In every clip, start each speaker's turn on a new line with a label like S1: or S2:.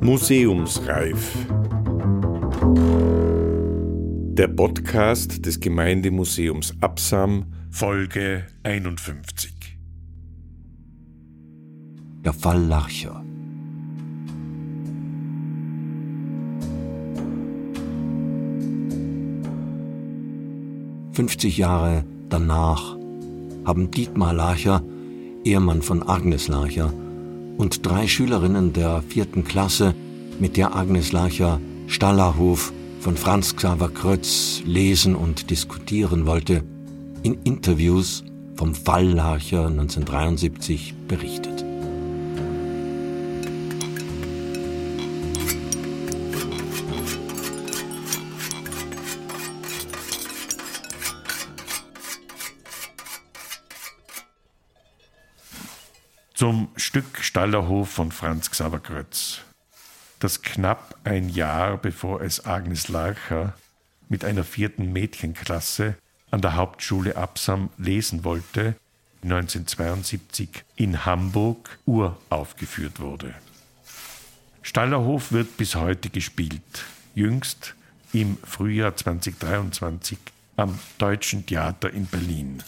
S1: Museumsreif. Der Podcast des Gemeindemuseums Absam, Folge 51.
S2: Der Fall Larcher. Fünfzig Jahre danach haben Dietmar Larcher, Ehemann von Agnes Larcher, und drei Schülerinnen der vierten Klasse, mit der Agnes Larcher Stallerhof von Franz Xaver Krötz lesen und diskutieren wollte, in Interviews vom Fall Larcher 1973 berichtet.
S1: Zum Stück Stallerhof von Franz Xaver Krötz, das knapp ein Jahr bevor es Agnes Larcher mit einer vierten Mädchenklasse an der Hauptschule Absam lesen wollte, 1972 in Hamburg uraufgeführt wurde. Stallerhof wird bis heute gespielt, jüngst im Frühjahr 2023 am Deutschen Theater in Berlin.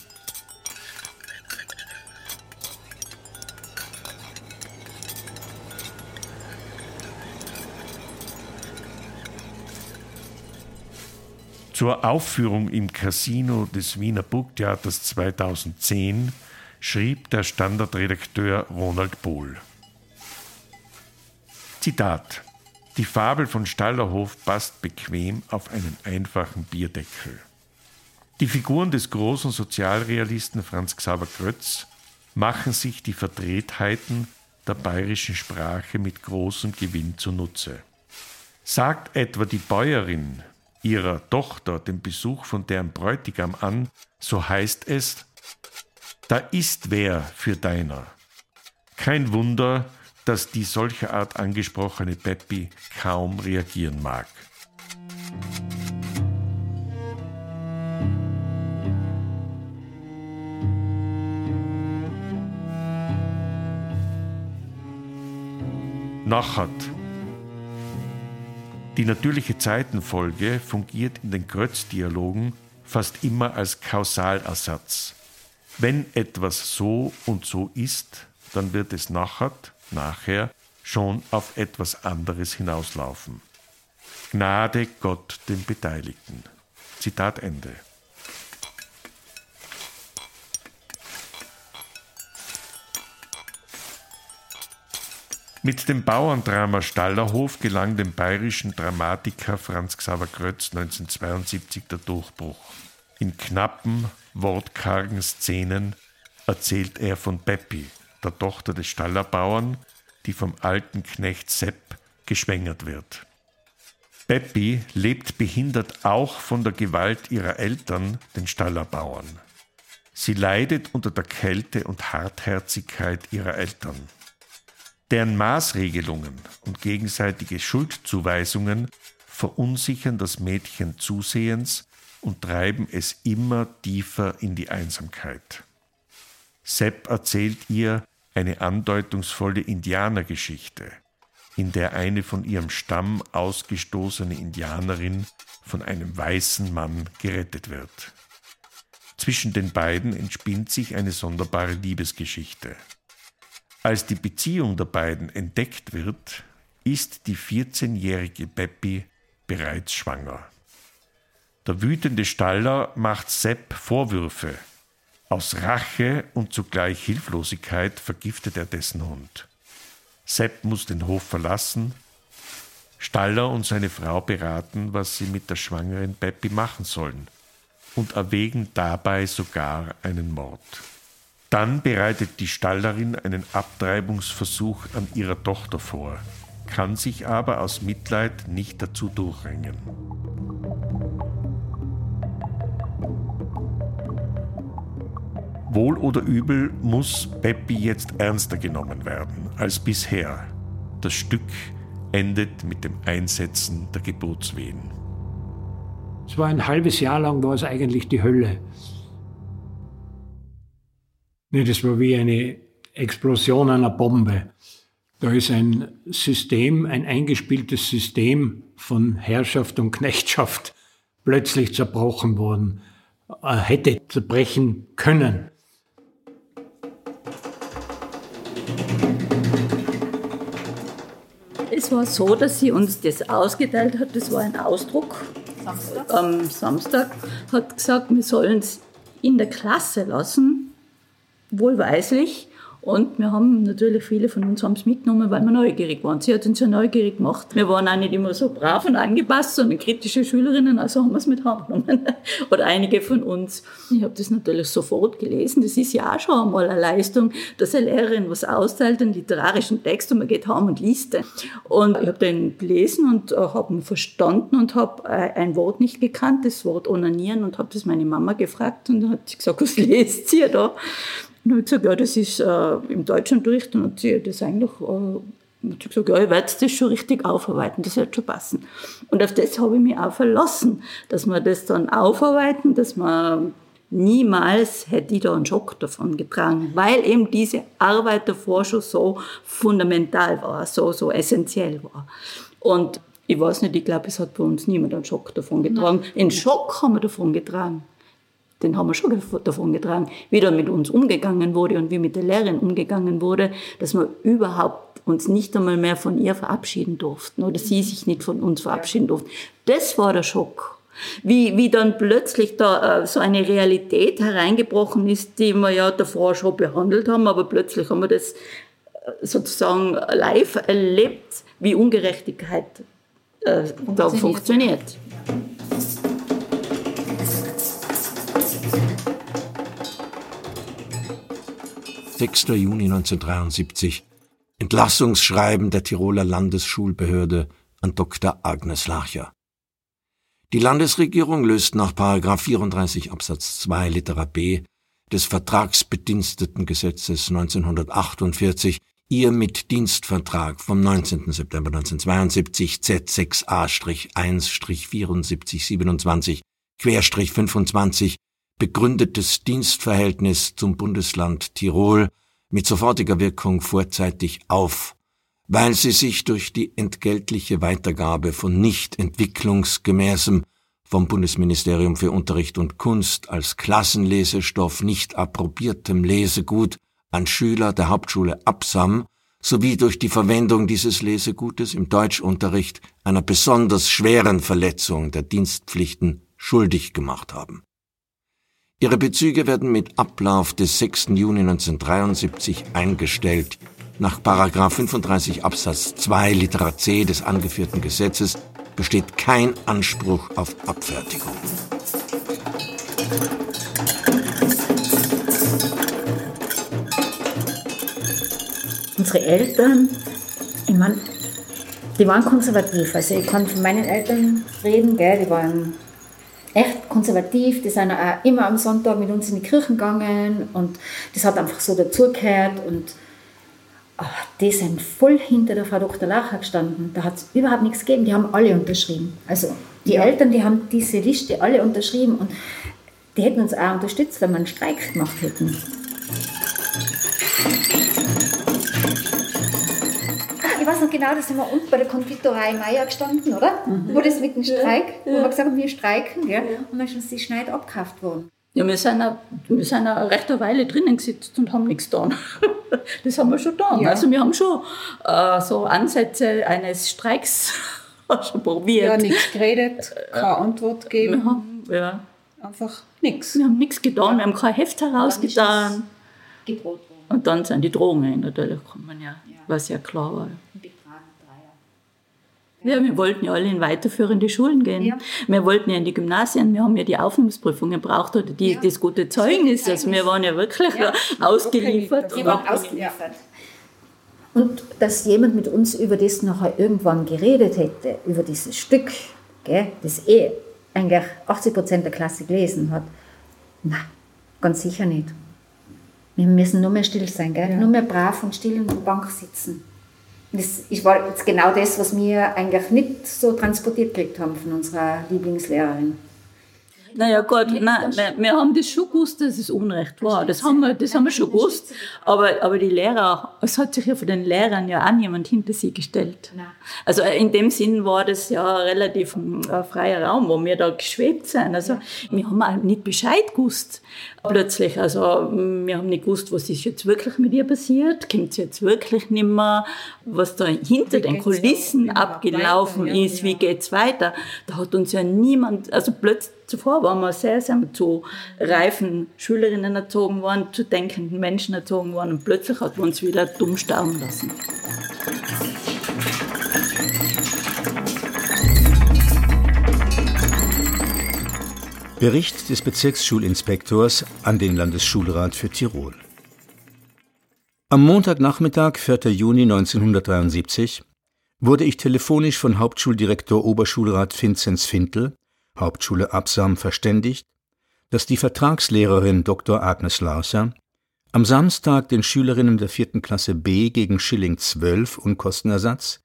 S1: Zur Aufführung im Casino des Wiener Burgtheaters 2010 schrieb der Standardredakteur Ronald Bohl. Zitat Die Fabel von Stallerhof passt bequem auf einen einfachen Bierdeckel. Die Figuren des großen Sozialrealisten Franz Xaver Grötz machen sich die Verdrehtheiten der bayerischen Sprache mit großem Gewinn zunutze. Sagt etwa die Bäuerin, ihrer Tochter den Besuch von deren Bräutigam an, so heißt es, da ist wer für deiner. Kein Wunder, dass die solcher Art angesprochene Peppi kaum reagieren mag. Nachhat die natürliche Zeitenfolge fungiert in den Krötz-Dialogen fast immer als Kausalersatz. Wenn etwas so und so ist, dann wird es nachher, nachher schon auf etwas anderes hinauslaufen. Gnade Gott den Beteiligten. Zitat Ende. Mit dem Bauerndrama Stallerhof gelang dem bayerischen Dramatiker Franz Xaver Krötz 1972 der Durchbruch. In knappen, wortkargen Szenen erzählt er von Beppi, der Tochter des Stallerbauern, die vom alten Knecht Sepp geschwängert wird. Beppi lebt behindert auch von der Gewalt ihrer Eltern, den Stallerbauern. Sie leidet unter der Kälte und Hartherzigkeit ihrer Eltern. Deren Maßregelungen und gegenseitige Schuldzuweisungen verunsichern das Mädchen zusehends und treiben es immer tiefer in die Einsamkeit. Sepp erzählt ihr eine andeutungsvolle Indianergeschichte, in der eine von ihrem Stamm ausgestoßene Indianerin von einem weißen Mann gerettet wird. Zwischen den beiden entspinnt sich eine sonderbare Liebesgeschichte. Als die Beziehung der beiden entdeckt wird, ist die 14-jährige Beppi bereits schwanger. Der wütende Staller macht Sepp Vorwürfe. Aus Rache und zugleich Hilflosigkeit vergiftet er dessen Hund. Sepp muss den Hof verlassen. Staller und seine Frau beraten, was sie mit der schwangeren Beppi machen sollen und erwägen dabei sogar einen Mord. Dann bereitet die Stallerin einen Abtreibungsversuch an ihrer Tochter vor, kann sich aber aus Mitleid nicht dazu durchringen. Wohl oder übel muss Peppi jetzt ernster genommen werden als bisher. Das Stück endet mit dem Einsetzen der Geburtswehen.
S3: Es war ein halbes Jahr lang, war es eigentlich die Hölle. Nee, das war wie eine Explosion einer Bombe. Da ist ein System, ein eingespieltes System von Herrschaft und Knechtschaft plötzlich zerbrochen worden, äh, hätte zerbrechen können.
S4: Es war so, dass sie uns das ausgeteilt hat. Das war ein Ausdruck. Samstag. Am Samstag hat gesagt, wir sollen es in der Klasse lassen, wohlweislich. Und wir haben natürlich viele von uns haben es mitgenommen, weil wir neugierig waren. Sie hat uns ja neugierig gemacht. Wir waren auch nicht immer so brav und angepasst, sondern kritische Schülerinnen, also haben wir es mit heimgenommen. Oder einige von uns. Ich habe das natürlich sofort gelesen. Das ist ja auch schon einmal eine Leistung, dass eine Lehrerin was austeilt, einen literarischen Text und man geht heim und liest den. Und ich habe den gelesen und äh, habe ihn verstanden und habe äh, ein Wort nicht gekannt, das Wort onanieren und habe das meine Mama gefragt und dann hat sie gesagt, was lest ihr da? Und habe gesagt, ja, das ist äh, im Deutschunterricht. Und hat sie das eigentlich äh, hat gesagt, ja, ich werde das schon richtig aufarbeiten, das wird schon passen. Und auf das habe ich mich auch verlassen, dass wir das dann aufarbeiten, dass man niemals hätte ich da einen Schock davon getragen, weil eben diese Arbeit davor schon so fundamental war, so, so essentiell war. Und ich weiß nicht, ich glaube, es hat bei uns niemand einen Schock davon getragen. Einen Schock haben wir davon getragen den haben wir schon davon getragen, wie da mit uns umgegangen wurde und wie mit der Lehrerin umgegangen wurde, dass wir überhaupt uns nicht einmal mehr von ihr verabschieden durften oder sie sich nicht von uns verabschieden durften. Das war der Schock. Wie, wie dann plötzlich da äh, so eine Realität hereingebrochen ist, die wir ja davor schon behandelt haben, aber plötzlich haben wir das äh, sozusagen live erlebt, wie Ungerechtigkeit äh, da funktioniert.
S2: 6. Juni 1973 Entlassungsschreiben der Tiroler Landesschulbehörde an Dr. Agnes Larcher. Die Landesregierung löst nach 34 Absatz 2 Litera b des Vertragsbedienstetengesetzes 1948 ihr mit Dienstvertrag vom 19. September 1972 Z6A-1-7427 Querstrich 25 begründetes Dienstverhältnis zum Bundesland Tirol mit sofortiger Wirkung vorzeitig auf, weil sie sich durch die entgeltliche Weitergabe von nicht entwicklungsgemäßem vom Bundesministerium für Unterricht und Kunst als Klassenlesestoff nicht approbiertem Lesegut an Schüler der Hauptschule Absam sowie durch die Verwendung dieses Lesegutes im Deutschunterricht einer besonders schweren Verletzung der Dienstpflichten schuldig gemacht haben. Ihre Bezüge werden mit Ablauf des 6. Juni 1973 eingestellt. Nach 35 Absatz 2 Litera C des angeführten Gesetzes besteht kein Anspruch auf Abfertigung.
S4: Unsere Eltern, ich meine, die waren konservativ. Also ich kann von meinen Eltern reden, gell, die waren echt konservativ, die sind auch immer am Sonntag mit uns in die Kirchen gegangen und das hat einfach so dazugehört und ach, die sind voll hinter der Frau Dr. Lacher gestanden. Da hat es überhaupt nichts gegeben, die haben alle unterschrieben. Also die ja. Eltern, die haben diese Liste alle unterschrieben und die hätten uns auch unterstützt, wenn wir einen Streik gemacht hätten. Genau, da sind wir unten bei der Konditorei Meier gestanden, oder? Mhm. Wo das mit dem Streik, ja. wo wir gesagt haben, wir streiken, ja. und dann ist uns die Schneid abgekauft worden. Ja, wir sind, auch, wir sind auch eine rechte Weile drinnen gesetzt und haben nichts getan. Das haben wir schon getan. Ja. Also wir haben schon äh, so Ansätze eines Streiks schon probiert.
S5: Ja, nichts geredet, keine Antwort gegeben.
S4: Wir haben, ja.
S5: Einfach nichts.
S4: Wir haben nichts getan, wir haben kein Heft herausgetan. Und dann sind die Drohungen natürlich gekommen, ja, ja. was ja klar war. Ja, wir wollten ja alle in weiterführende Schulen gehen. Ja. Wir wollten ja in die Gymnasien, wir haben ja die Aufnahmungsprüfungen gebraucht oder die, ja. das gute Zeugnis. Also wir waren ja wirklich ja. ausgeliefert.
S5: Wir waren ausgeliefert.
S4: Und dass jemand mit uns über das nachher irgendwann geredet hätte, über dieses Stück, gell, das eh eigentlich 80 Prozent der Klasse gelesen hat, na, ganz sicher nicht. Wir müssen nur mehr still sein, gell? nur mehr brav und still in der Bank sitzen. Das ist jetzt genau das, was wir eigentlich nicht so transportiert gekriegt haben von unserer Lieblingslehrerin. Naja, Gott, nein, nein, wir haben das schon gewusst, dass es Unrecht war. Das haben wir, das haben wir schon gewusst. Aber, aber die Lehrer, es hat sich ja von den Lehrern ja auch niemand hinter sie gestellt. Also in dem Sinn war das ja relativ ein freier Raum, wo wir da geschwebt sind. Also wir haben auch nicht Bescheid gewusst plötzlich. Also wir haben nicht gewusst, was ist jetzt wirklich mit ihr passiert, kommt sie jetzt wirklich nicht mehr, was da hinter den Kulissen abgelaufen weiter, ist, ja, wie geht's weiter. Da hat uns ja niemand, also plötzlich zuvor waren wir sehr, sehr zu reifen Schülerinnen erzogen worden, zu denkenden Menschen erzogen worden und plötzlich hat man uns wieder dumm sterben lassen.
S6: Bericht des Bezirksschulinspektors an den Landesschulrat für Tirol. Am Montagnachmittag, 4. Juni 1973, wurde ich telefonisch von Hauptschuldirektor Oberschulrat Vinzenz Fintel, Hauptschule Absam, verständigt, dass die Vertragslehrerin Dr. Agnes Larser am Samstag den Schülerinnen der vierten Klasse B gegen Schilling 12 Unkostenersatz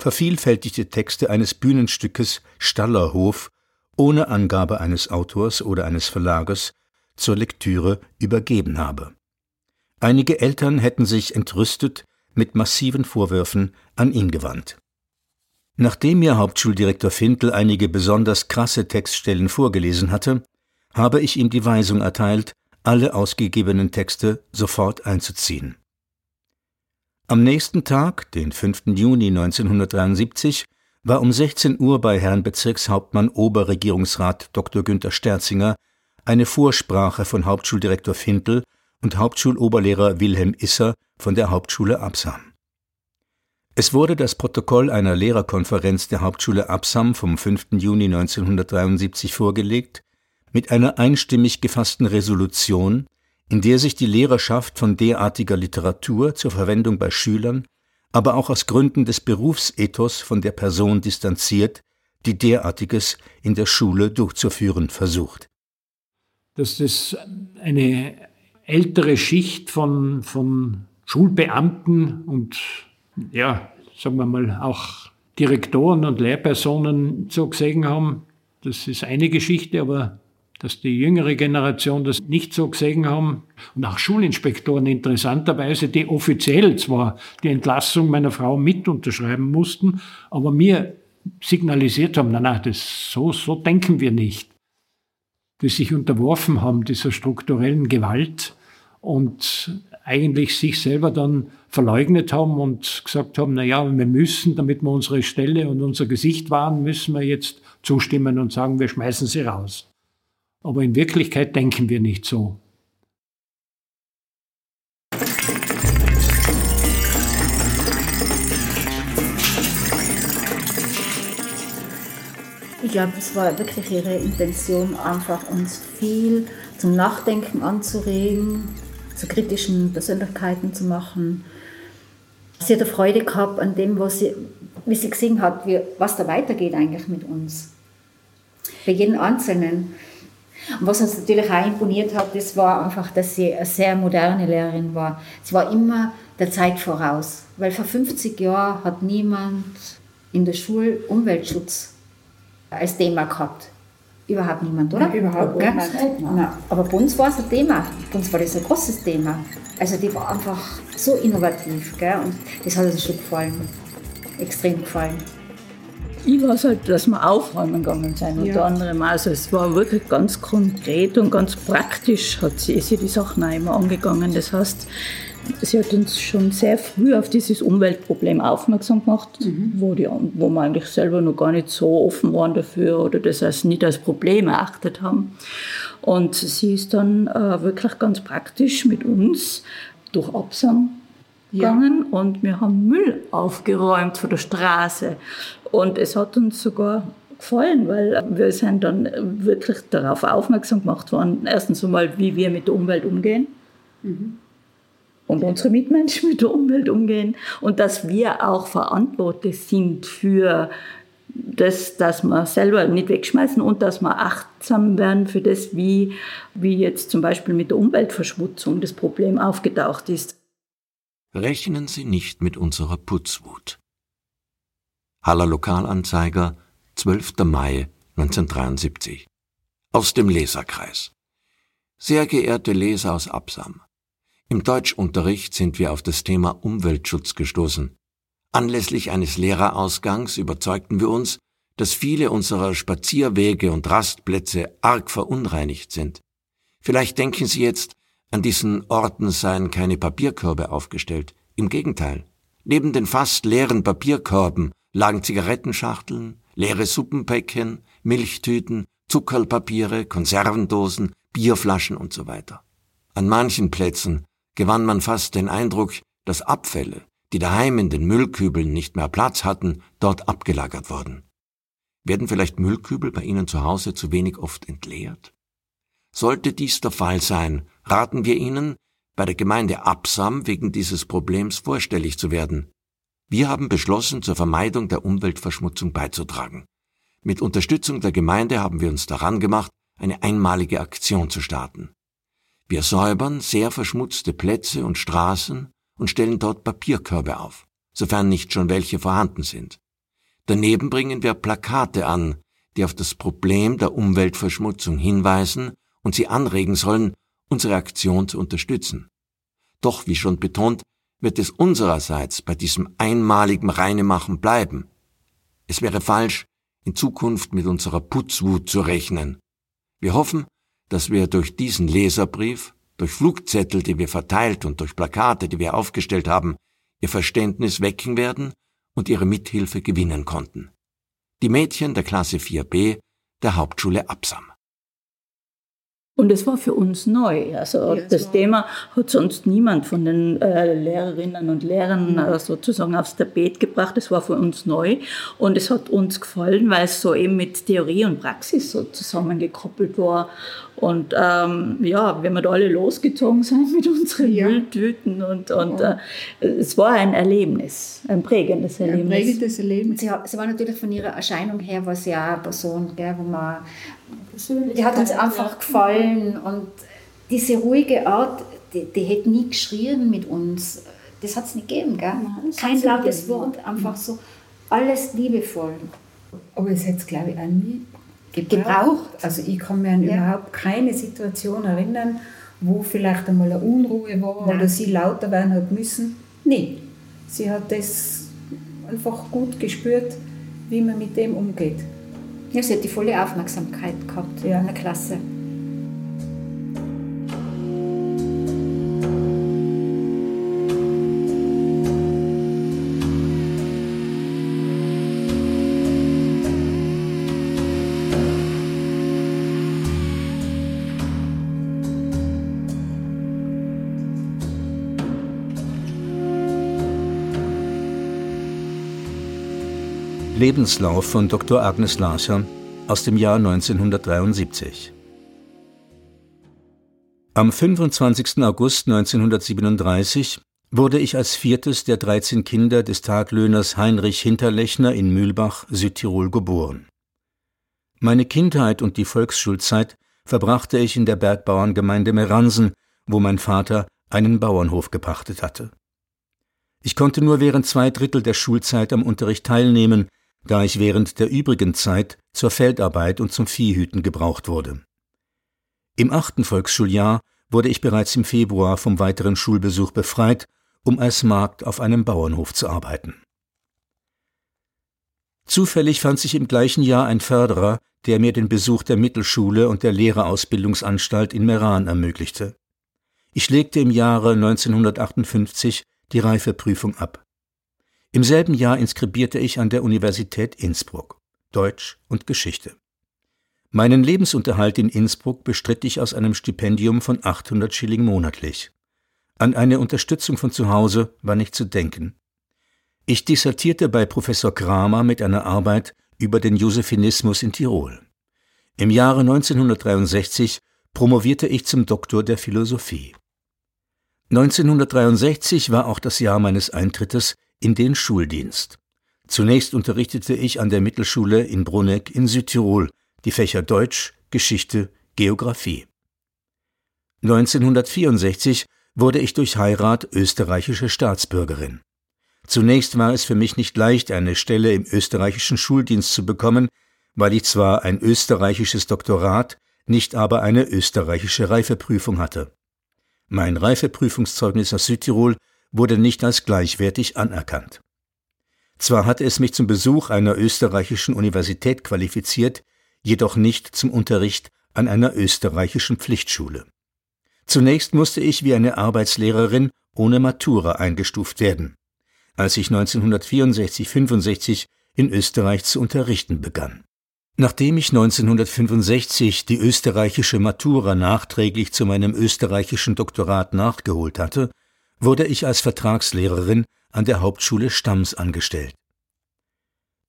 S6: vervielfältigte Texte eines Bühnenstückes Stallerhof ohne Angabe eines Autors oder eines Verlagers zur Lektüre übergeben habe. Einige Eltern hätten sich entrüstet mit massiven Vorwürfen an ihn gewandt. Nachdem mir Hauptschuldirektor Fintel einige besonders krasse Textstellen vorgelesen hatte, habe ich ihm die Weisung erteilt, alle ausgegebenen Texte sofort einzuziehen. Am nächsten Tag, den 5. Juni 1973, war um 16 Uhr bei Herrn Bezirkshauptmann Oberregierungsrat Dr. Günther Sterzinger eine Vorsprache von Hauptschuldirektor Fintel und Hauptschuloberlehrer Wilhelm Isser von der Hauptschule Absam. Es wurde das Protokoll einer Lehrerkonferenz der Hauptschule Absam vom 5. Juni 1973 vorgelegt, mit einer einstimmig gefassten Resolution, in der sich die Lehrerschaft von derartiger Literatur zur Verwendung bei Schülern aber auch aus Gründen des Berufsethos von der Person distanziert, die derartiges in der Schule durchzuführen versucht.
S3: Dass das eine ältere Schicht von, von Schulbeamten und ja, sagen wir mal auch Direktoren und Lehrpersonen so gesehen haben, das ist eine Geschichte, aber dass die jüngere Generation das nicht so gesehen haben. Und auch Schulinspektoren interessanterweise, die offiziell zwar die Entlassung meiner Frau mit unterschreiben mussten, aber mir signalisiert haben, nein, nein, das, so, so denken wir nicht. Die sich unterworfen haben dieser strukturellen Gewalt und eigentlich sich selber dann verleugnet haben und gesagt haben, na ja, wir müssen, damit wir unsere Stelle und unser Gesicht wahren, müssen wir jetzt zustimmen und sagen, wir schmeißen sie raus. Aber in Wirklichkeit denken wir nicht so.
S5: Ich glaube, es war wirklich ihre Intention, einfach uns viel zum Nachdenken anzuregen, zu kritischen Persönlichkeiten zu machen. Sie hat eine Freude gehabt an dem, was sie, wie sie gesehen hat, wie, was da weitergeht eigentlich mit uns. Bei jedem Einzelnen. Und was uns natürlich auch imponiert hat, das war einfach, dass sie eine sehr moderne Lehrerin war. Sie war immer der Zeit voraus, weil vor 50 Jahren hat niemand in der Schule Umweltschutz als Thema gehabt. Überhaupt niemand, oder?
S7: Ja, überhaupt
S5: niemand. Aber bei uns war es ein Thema. Bei uns war das ein großes Thema. Also die war einfach so innovativ. Gell? Und das hat uns schon gefallen. Extrem gefallen.
S4: Ich weiß halt, dass wir aufräumen gegangen sind, unter ja. anderem. Also es war wirklich ganz konkret und ganz praktisch hat sie, sie die Sachen auch immer angegangen. Das heißt, sie hat uns schon sehr früh auf dieses Umweltproblem aufmerksam gemacht, mhm. wo, die, wo wir eigentlich selber noch gar nicht so offen waren dafür oder das als nicht als Problem erachtet haben. Und sie ist dann äh, wirklich ganz praktisch mit uns durch Absam gegangen ja. und wir haben Müll aufgeräumt von der Straße. Und es hat uns sogar gefallen, weil wir sind dann wirklich darauf aufmerksam gemacht worden, erstens einmal, wie wir mit der Umwelt umgehen. Mhm. Und unsere Mitmenschen mit der Umwelt umgehen. Und dass wir auch verantwortlich sind für das, dass wir selber nicht wegschmeißen und dass wir achtsam werden für das, wie, wie jetzt zum Beispiel mit der Umweltverschmutzung das Problem aufgetaucht ist.
S2: Rechnen Sie nicht mit unserer Putzwut. Haller Lokalanzeiger, 12. Mai 1973. Aus dem Leserkreis. Sehr geehrte Leser aus Absam. Im Deutschunterricht sind wir auf das Thema Umweltschutz gestoßen. Anlässlich eines Lehrerausgangs überzeugten wir uns, dass viele unserer Spazierwege und Rastplätze arg verunreinigt sind. Vielleicht denken Sie jetzt, an diesen Orten seien keine Papierkörbe aufgestellt. Im Gegenteil. Neben den fast leeren Papierkörben lagen Zigarettenschachteln, leere Suppenpäckchen, Milchtüten, Zuckerpapiere, Konservendosen, Bierflaschen und so weiter. An manchen Plätzen gewann man fast den Eindruck, dass Abfälle, die daheim in den Müllkübeln nicht mehr Platz hatten, dort abgelagert wurden. Werden vielleicht Müllkübel bei Ihnen zu Hause zu wenig oft entleert? Sollte dies der Fall sein, raten wir Ihnen, bei der Gemeinde Absam wegen dieses Problems vorstellig zu werden. Wir haben beschlossen, zur Vermeidung der Umweltverschmutzung beizutragen. Mit Unterstützung der Gemeinde haben wir uns daran gemacht, eine einmalige Aktion zu starten. Wir säubern sehr verschmutzte Plätze und Straßen und stellen dort Papierkörbe auf, sofern nicht schon welche vorhanden sind. Daneben bringen wir Plakate an, die auf das Problem der Umweltverschmutzung hinweisen und sie anregen sollen, unsere Aktion zu unterstützen. Doch, wie schon betont, wird es unsererseits bei diesem einmaligen Reinemachen bleiben. Es wäre falsch, in Zukunft mit unserer Putzwut zu rechnen. Wir hoffen, dass wir durch diesen Leserbrief, durch Flugzettel, die wir verteilt und durch Plakate, die wir aufgestellt haben, ihr Verständnis wecken werden und ihre Mithilfe gewinnen konnten. Die Mädchen der Klasse 4b der Hauptschule Absam.
S4: Und es war für uns neu. Also ja, das Thema hat sonst niemand von den äh, Lehrerinnen und Lehrern mhm. sozusagen aufs Tapet gebracht. Es war für uns neu und es hat uns gefallen, weil es so eben mit Theorie und Praxis so zusammengekoppelt war. Und ähm, ja, wenn wir da alle losgezogen sind mit unseren ja. Mülltüten und, und ja. äh, es war ein Erlebnis, ein prägendes Erlebnis. ein prägendes
S5: Erlebnis. Sie, sie war natürlich von ihrer Erscheinung her, war sie ja eine Person, gell, wo man die hat uns einfach ja. gefallen und diese ruhige Art, die, die hätte nie geschrien mit uns. Das hat es nicht gegeben, gell? Nein, Kein lautes Wort, einfach so alles liebevoll.
S7: Aber es hätte es, glaube ich, auch nie gebraucht. Also ich kann mir an ja. überhaupt keine Situation erinnern, wo vielleicht einmal eine Unruhe war Nein. oder sie lauter werden hat müssen. Nee, sie hat das einfach gut gespürt, wie man mit dem umgeht.
S5: Ja, sie hat die volle Aufmerksamkeit gehabt ja. in der Klasse.
S6: Lebenslauf von Dr. Agnes Larcher aus dem Jahr 1973. Am 25. August 1937 wurde ich als viertes der 13 Kinder des Taglöhners Heinrich Hinterlechner in Mühlbach, Südtirol geboren. Meine Kindheit und die Volksschulzeit verbrachte ich in der Bergbauerngemeinde Meransen, wo mein Vater einen Bauernhof gepachtet hatte. Ich konnte nur während zwei Drittel der Schulzeit am Unterricht teilnehmen, da ich während der übrigen Zeit zur Feldarbeit und zum Viehhüten gebraucht wurde. Im achten Volksschuljahr wurde ich bereits im Februar vom weiteren Schulbesuch befreit, um als Magd auf einem Bauernhof zu arbeiten. Zufällig fand sich im gleichen Jahr ein Förderer, der mir den Besuch der Mittelschule und der Lehrerausbildungsanstalt in Meran ermöglichte. Ich legte im Jahre 1958 die Reifeprüfung ab. Im selben Jahr inskribierte ich an der Universität Innsbruck Deutsch und Geschichte. Meinen Lebensunterhalt in Innsbruck bestritt ich aus einem Stipendium von 800 Schilling monatlich. An eine Unterstützung von zu Hause war nicht zu denken. Ich dissertierte bei Professor Kramer mit einer Arbeit über den Josephinismus in Tirol. Im Jahre 1963 promovierte ich zum Doktor der Philosophie. 1963 war auch das Jahr meines Eintrittes in den Schuldienst. Zunächst unterrichtete ich an der Mittelschule in Bruneck in Südtirol die Fächer Deutsch, Geschichte, Geographie. 1964 wurde ich durch Heirat österreichische Staatsbürgerin. Zunächst war es für mich nicht leicht, eine Stelle im österreichischen Schuldienst zu bekommen, weil ich zwar ein österreichisches Doktorat, nicht aber eine österreichische Reifeprüfung hatte. Mein Reifeprüfungszeugnis aus Südtirol wurde nicht als gleichwertig anerkannt. Zwar hatte es mich zum Besuch einer österreichischen Universität qualifiziert, jedoch nicht zum Unterricht an einer österreichischen Pflichtschule. Zunächst musste ich wie eine Arbeitslehrerin ohne Matura eingestuft werden, als ich 1964-65 in Österreich zu unterrichten begann. Nachdem ich 1965 die österreichische Matura nachträglich zu meinem österreichischen Doktorat nachgeholt hatte, wurde ich als Vertragslehrerin an der Hauptschule Stams angestellt.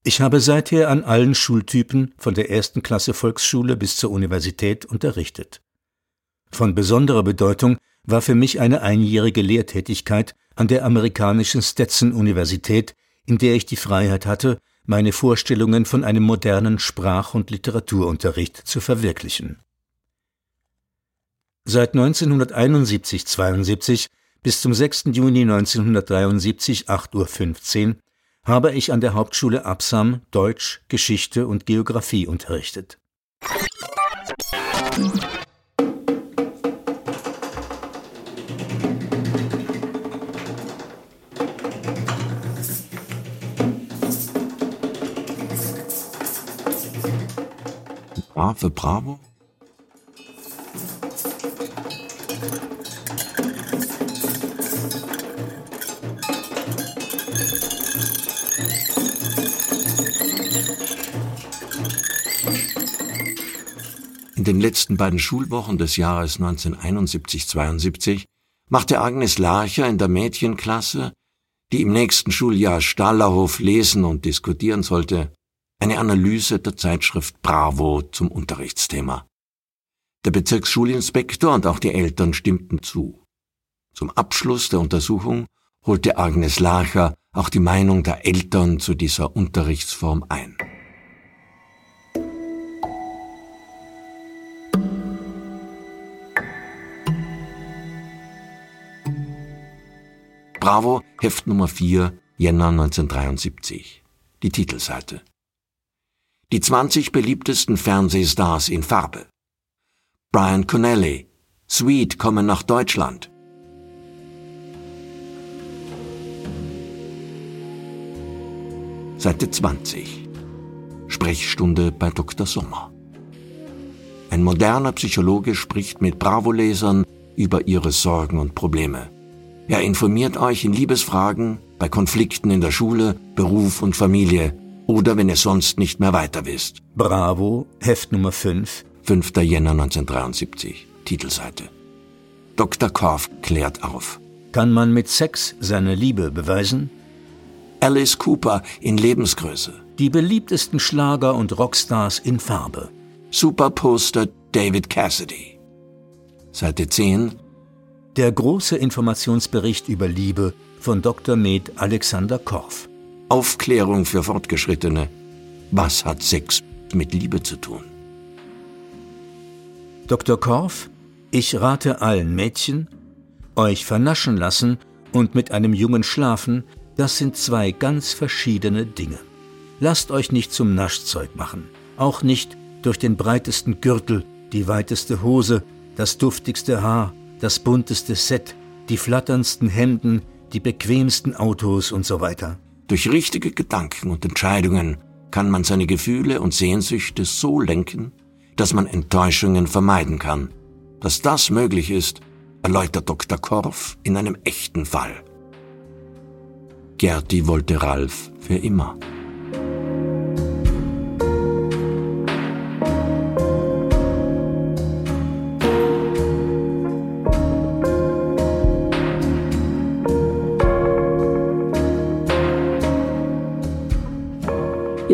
S6: Ich habe seither an allen Schultypen von der ersten Klasse Volksschule bis zur Universität unterrichtet. Von besonderer Bedeutung war für mich eine einjährige Lehrtätigkeit an der amerikanischen Stetson-Universität, in der ich die Freiheit hatte, meine Vorstellungen von einem modernen Sprach- und Literaturunterricht zu verwirklichen. Seit 1971-72 bis zum 6. Juni 1973 8.15 Uhr habe ich an der Hauptschule Absam Deutsch, Geschichte und Geographie unterrichtet.
S2: A Bravo? Den letzten beiden Schulwochen des Jahres 1971-72 machte Agnes Larcher in der Mädchenklasse, die im nächsten Schuljahr Stallerhof lesen und diskutieren sollte, eine Analyse der Zeitschrift Bravo zum Unterrichtsthema. Der Bezirksschulinspektor und auch die Eltern stimmten zu. Zum Abschluss der Untersuchung holte Agnes Larcher auch die Meinung der Eltern zu dieser Unterrichtsform ein. Bravo, Heft Nummer 4, Jänner 1973. Die Titelseite. Die 20 beliebtesten Fernsehstars in Farbe. Brian Connelly, Sweet kommen nach Deutschland. Seite 20. Sprechstunde bei Dr. Sommer. Ein moderner Psychologe spricht mit Bravo-Lesern über ihre Sorgen und Probleme. Er informiert euch in Liebesfragen, bei Konflikten in der Schule, Beruf und Familie oder wenn ihr sonst nicht mehr weiter wisst.
S6: Bravo, Heft Nummer 5.
S2: 5. Jänner 1973, Titelseite. Dr. Korf klärt auf.
S6: Kann man mit Sex seine Liebe beweisen?
S2: Alice Cooper in Lebensgröße.
S6: Die beliebtesten Schlager und Rockstars in Farbe.
S2: Superposter David Cassidy. Seite 10.
S6: Der große Informationsbericht über Liebe von Dr. Med Alexander Korf.
S2: Aufklärung für Fortgeschrittene. Was hat Sex mit Liebe zu tun?
S6: Dr. Korf, ich rate allen Mädchen, euch vernaschen lassen und mit einem Jungen schlafen, das sind zwei ganz verschiedene Dinge. Lasst euch nicht zum Naschzeug machen, auch nicht durch den breitesten Gürtel, die weiteste Hose, das duftigste Haar, das bunteste Set, die flatterndsten Hemden, die bequemsten Autos und so weiter.
S2: Durch richtige Gedanken und Entscheidungen kann man seine Gefühle und Sehnsüchte so lenken, dass man Enttäuschungen vermeiden kann. Dass das möglich ist, erläutert Dr. Korf in einem echten Fall. Gerti wollte Ralf für immer.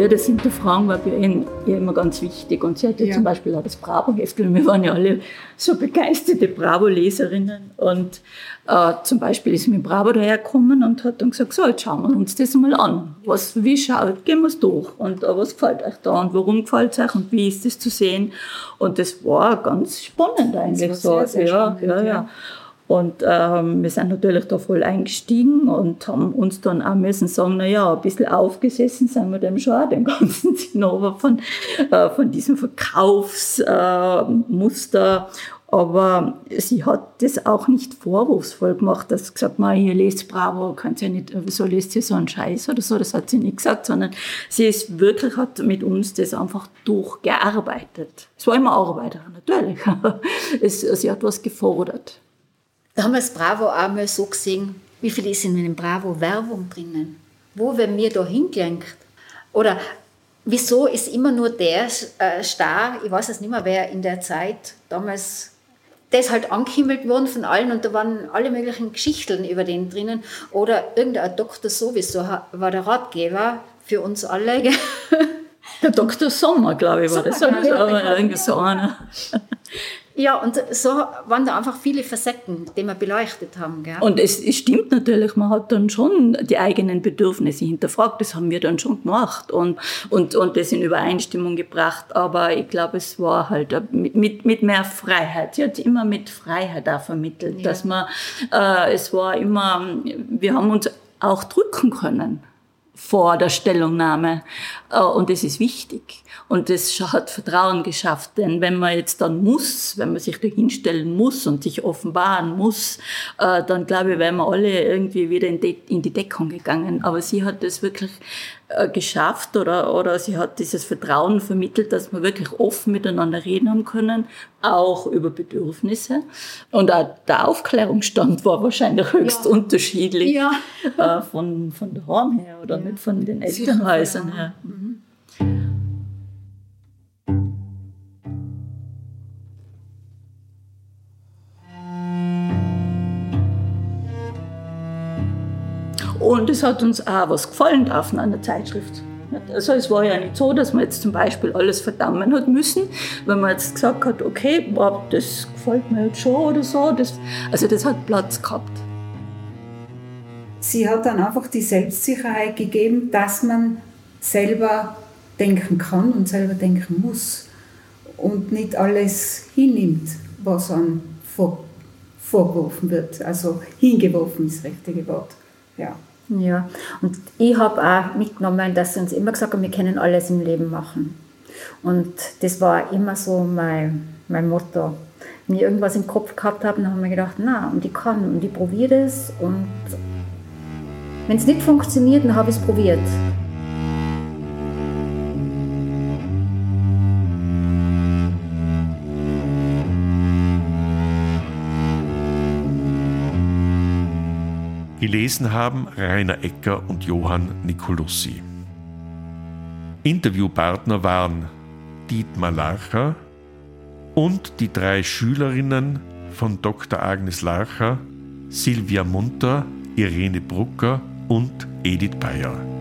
S4: Ja, das Hinterfragen war bei ihnen ja immer ganz wichtig. Und sie hatte ja. zum Beispiel auch das Bravo-Heft. Wir waren ja alle so begeisterte Bravo-Leserinnen. Und äh, zum Beispiel ist mir Bravo dahergekommen und hat dann gesagt, so, jetzt schauen wir uns das mal an. Was, wie schaut, gehen wir es durch. Und äh, was gefällt euch da und warum gefällt es euch und wie ist das zu sehen? Und das war ganz spannend eigentlich.
S7: War sehr, sehr
S4: ja,
S7: spannend,
S4: ja, ja. Und ähm, wir sind natürlich da voll eingestiegen und haben uns dann auch müssen sagen, naja, ein bisschen aufgesessen sind wir dem schon dem ganzen Zinnober von, äh, von diesem Verkaufsmuster. Äh, aber sie hat das auch nicht vorwurfsvoll gemacht, dass sie gesagt hat, ihr lest Bravo, könnt ihr nicht, wieso lest ihr so einen Scheiß oder so, das hat sie nicht gesagt, sondern sie ist wirklich, hat mit uns das einfach durchgearbeitet. Es war immer Arbeiter, natürlich. es, sie hat was gefordert.
S5: Da haben wir das Bravo auch mal so gesehen, wie viel ist in einem Bravo Werbung drinnen? Wo werden wir da hingelenkt? Oder wieso ist immer nur der äh, Star, ich weiß es nicht mehr, wer in der Zeit damals das halt angehimmelt worden von allen und da waren alle möglichen Geschichten über den drinnen. Oder irgendein Doktor sowieso war der Ratgeber für uns alle.
S4: Der Dr. Sommer, glaube ich, war das. Sommer, ja, irgendwie so einer.
S5: Ja, und so waren da einfach viele Facetten, die wir beleuchtet haben. Gell?
S4: Und es, es, stimmt natürlich, man hat dann schon die eigenen Bedürfnisse hinterfragt, das haben wir dann schon gemacht und, und, und das in Übereinstimmung gebracht. Aber ich glaube, es war halt mit, mit, mit mehr Freiheit. Sie hat immer mit Freiheit auch vermittelt, ja. dass man, äh, es war immer, wir haben uns auch drücken können vor der Stellungnahme. Äh, und das ist wichtig. Und das hat Vertrauen geschafft. Denn wenn man jetzt dann muss, wenn man sich da hinstellen muss und sich offenbaren muss, äh, dann glaube ich, wären wir alle irgendwie wieder in die Deckung gegangen. Aber sie hat das wirklich äh, geschafft oder, oder sie hat dieses Vertrauen vermittelt, dass wir wirklich offen miteinander reden haben können, auch über Bedürfnisse. Und auch der Aufklärungsstand war wahrscheinlich höchst ja. unterschiedlich ja. von, von der Horn her oder ja. nicht von den Elternhäusern her. Mhm. Und es hat uns auch was gefallen darf an der Zeitschrift. Also es war ja nicht so, dass man jetzt zum Beispiel alles verdammen hat müssen, wenn man jetzt gesagt hat, okay, das gefällt mir jetzt schon oder so. Das, also das hat Platz gehabt.
S7: Sie hat dann einfach die Selbstsicherheit gegeben, dass man selber denken kann und selber denken muss und nicht alles hinnimmt, was einem vorgeworfen wird. Also hingeworfen ist das richtige Wort. Ja.
S5: Ja, und ich habe auch mitgenommen, dass sie uns immer gesagt haben, wir können alles im Leben machen. Und das war immer so mein, mein Motto. Wenn ich irgendwas im Kopf gehabt habe, dann haben wir gedacht, na, und ich kann, und ich probiere es. Und wenn es nicht funktioniert, dann habe ich es probiert.
S1: Gelesen haben Rainer Ecker und Johann Nicolussi. Interviewpartner waren Dietmar Larcher und die drei Schülerinnen von Dr. Agnes Larcher, Silvia Munter, Irene Brucker und Edith Bayer.